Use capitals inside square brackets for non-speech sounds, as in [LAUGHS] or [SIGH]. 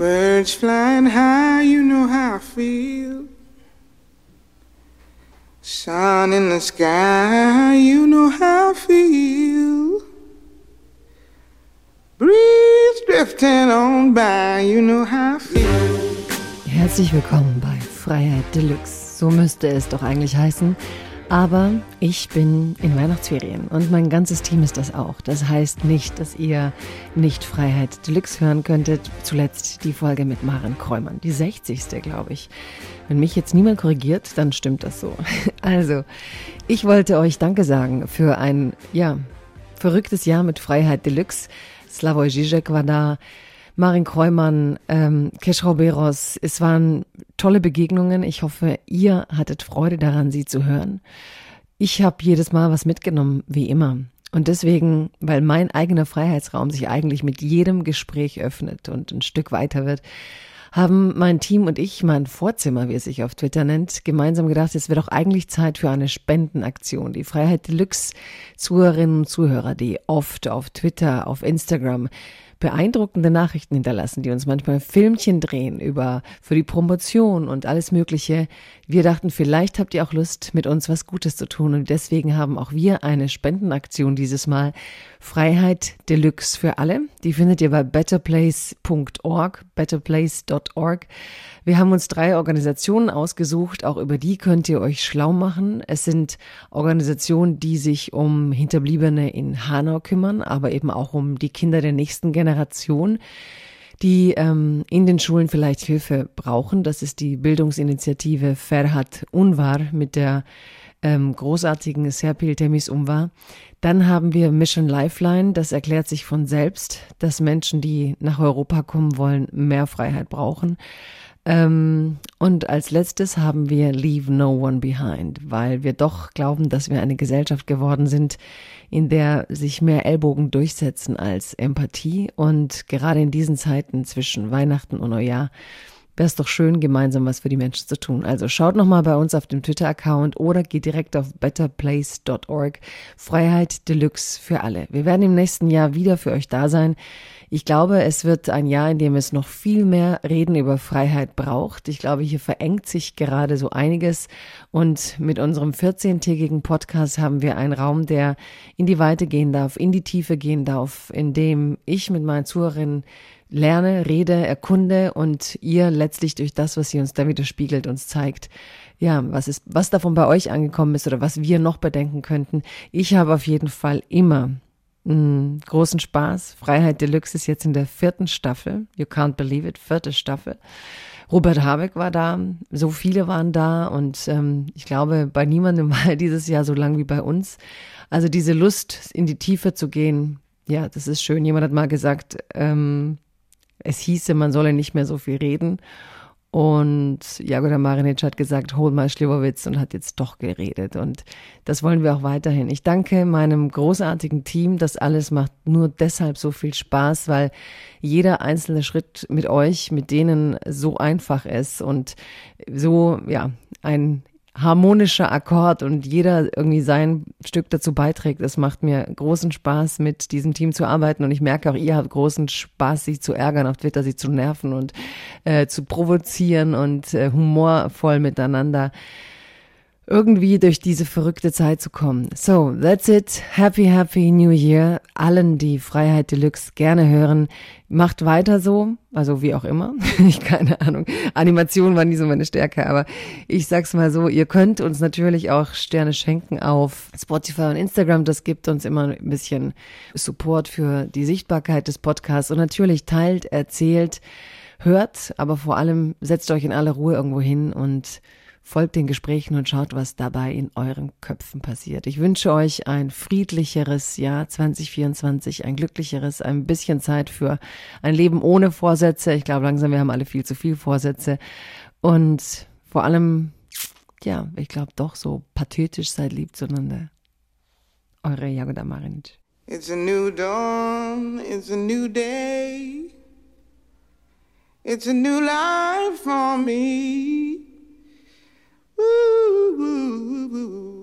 Birds flying high, you know how I feel. Sun in the sky, you know how I feel. Breeze drifting on by, you know how I feel. Herzlich willkommen bei Freiheit Deluxe. So müsste es doch eigentlich heißen. Aber ich bin in Weihnachtsferien und mein ganzes Team ist das auch. Das heißt nicht, dass ihr nicht Freiheit Deluxe hören könntet. Zuletzt die Folge mit Maren Kräumann, die 60. glaube ich. Wenn mich jetzt niemand korrigiert, dann stimmt das so. [LAUGHS] Also, ich wollte euch Danke sagen für ein, ja, verrücktes Jahr mit Freiheit Deluxe. Slavoj Žižek war da. Marin Kreumann, ähm, Keschrau Beros. Es waren tolle Begegnungen. Ich hoffe, ihr hattet Freude daran, sie zu hören. Ich habe jedes Mal was mitgenommen, wie immer. Und deswegen, weil mein eigener Freiheitsraum sich eigentlich mit jedem Gespräch öffnet und ein Stück weiter wird, haben mein Team und ich, mein Vorzimmer, wie es sich auf Twitter nennt, gemeinsam gedacht, es wäre doch eigentlich Zeit für eine Spendenaktion. Die Freiheit Deluxe Zuhörerinnen und Zuhörer, die oft auf Twitter, auf Instagram beeindruckende Nachrichten hinterlassen, die uns manchmal Filmchen drehen über für die Promotion und alles Mögliche. Wir dachten, vielleicht habt ihr auch Lust, mit uns was Gutes zu tun und deswegen haben auch wir eine Spendenaktion dieses Mal. Freiheit Deluxe für alle. Die findet ihr bei betterplace.org, betterplace.org. Wir haben uns drei Organisationen ausgesucht, auch über die könnt ihr euch schlau machen. Es sind Organisationen, die sich um Hinterbliebene in Hanau kümmern, aber eben auch um die Kinder der nächsten Generation die ähm, in den Schulen vielleicht Hilfe brauchen. Das ist die Bildungsinitiative Ferhat Unvar mit der ähm, großartigen Serpil Temis Umvar. Dann haben wir Mission Lifeline. Das erklärt sich von selbst, dass Menschen, die nach Europa kommen wollen, mehr Freiheit brauchen. Ähm, und als letztes haben wir Leave No One Behind, weil wir doch glauben, dass wir eine Gesellschaft geworden sind, in der sich mehr Ellbogen durchsetzen als Empathie. Und gerade in diesen Zeiten zwischen Weihnachten und Neujahr wäre es doch schön, gemeinsam was für die Menschen zu tun. Also schaut nochmal bei uns auf dem Twitter-Account oder geht direkt auf betterplace.org. Freiheit Deluxe für alle. Wir werden im nächsten Jahr wieder für euch da sein. Ich glaube, es wird ein Jahr, in dem es noch viel mehr Reden über Freiheit braucht. Ich glaube, hier verengt sich gerade so einiges. Und mit unserem 14-tägigen Podcast haben wir einen Raum, der in die Weite gehen darf, in die Tiefe gehen darf, in dem ich mit meinen Zuhörerinnen lerne, rede, erkunde und ihr letztlich durch das, was sie uns da widerspiegelt, uns zeigt, ja, was ist, was davon bei euch angekommen ist oder was wir noch bedenken könnten. Ich habe auf jeden Fall immer Mm, großen Spaß. Freiheit Deluxe ist jetzt in der vierten Staffel. You can't believe it, vierte Staffel. Robert Habeck war da, so viele waren da und ähm, ich glaube, bei niemandem [LAUGHS] war dieses Jahr so lang wie bei uns. Also diese Lust, in die Tiefe zu gehen, ja, das ist schön. Jemand hat mal gesagt, ähm, es hieße, man solle nicht mehr so viel reden. Und Jagoda Marinic hat gesagt, hol mal Schliwowitz und hat jetzt doch geredet. Und das wollen wir auch weiterhin. Ich danke meinem großartigen Team. Das alles macht nur deshalb so viel Spaß, weil jeder einzelne Schritt mit euch, mit denen so einfach ist und so, ja, ein harmonischer Akkord und jeder irgendwie sein Stück dazu beiträgt. Es macht mir großen Spaß, mit diesem Team zu arbeiten und ich merke auch, ihr habt großen Spaß, sie zu ärgern auf Twitter, sie zu nerven und äh, zu provozieren und äh, humorvoll miteinander irgendwie durch diese verrückte Zeit zu kommen. So, that's it. Happy, happy New Year. Allen, die Freiheit Deluxe gerne hören, macht weiter so. Also wie auch immer. [LAUGHS] ich keine Ahnung. Animation war nie so meine Stärke, aber ich sag's mal so, ihr könnt uns natürlich auch Sterne schenken auf Spotify und Instagram. Das gibt uns immer ein bisschen Support für die Sichtbarkeit des Podcasts. Und natürlich teilt, erzählt, hört, aber vor allem setzt euch in aller Ruhe irgendwo hin und folgt den Gesprächen und schaut, was dabei in euren Köpfen passiert. Ich wünsche euch ein friedlicheres Jahr 2024, ein glücklicheres, ein bisschen Zeit für ein Leben ohne Vorsätze. Ich glaube langsam, wir haben alle viel zu viel Vorsätze. Und vor allem, ja, ich glaube doch so pathetisch seid lieb zueinander. Eure Jagoda Marinic. It's a new dawn, it's a new day. It's a new life for me. Ooh, ooh, ooh,